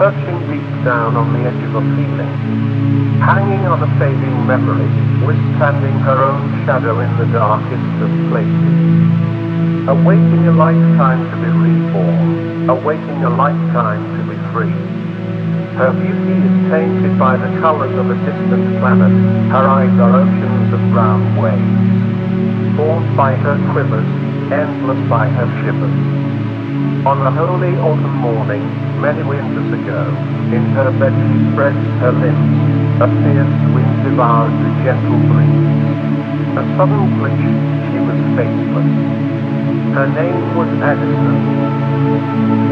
deep down on the edge of a feeling. Hanging on a fading memory, withstanding her own shadow in the darkest of places. Awaiting a lifetime to be reborn, awaiting a lifetime to be free. Her beauty is tainted by the colors of a distant planet. Her eyes are oceans of brown waves. Formed by her quivers, endless by her shivers. On a holy autumn morning, many winters ago, in her bed she spreads her limbs. A fierce wind devoured the gentle breeze. A sudden glitch, she was faithless. Her name was Addison.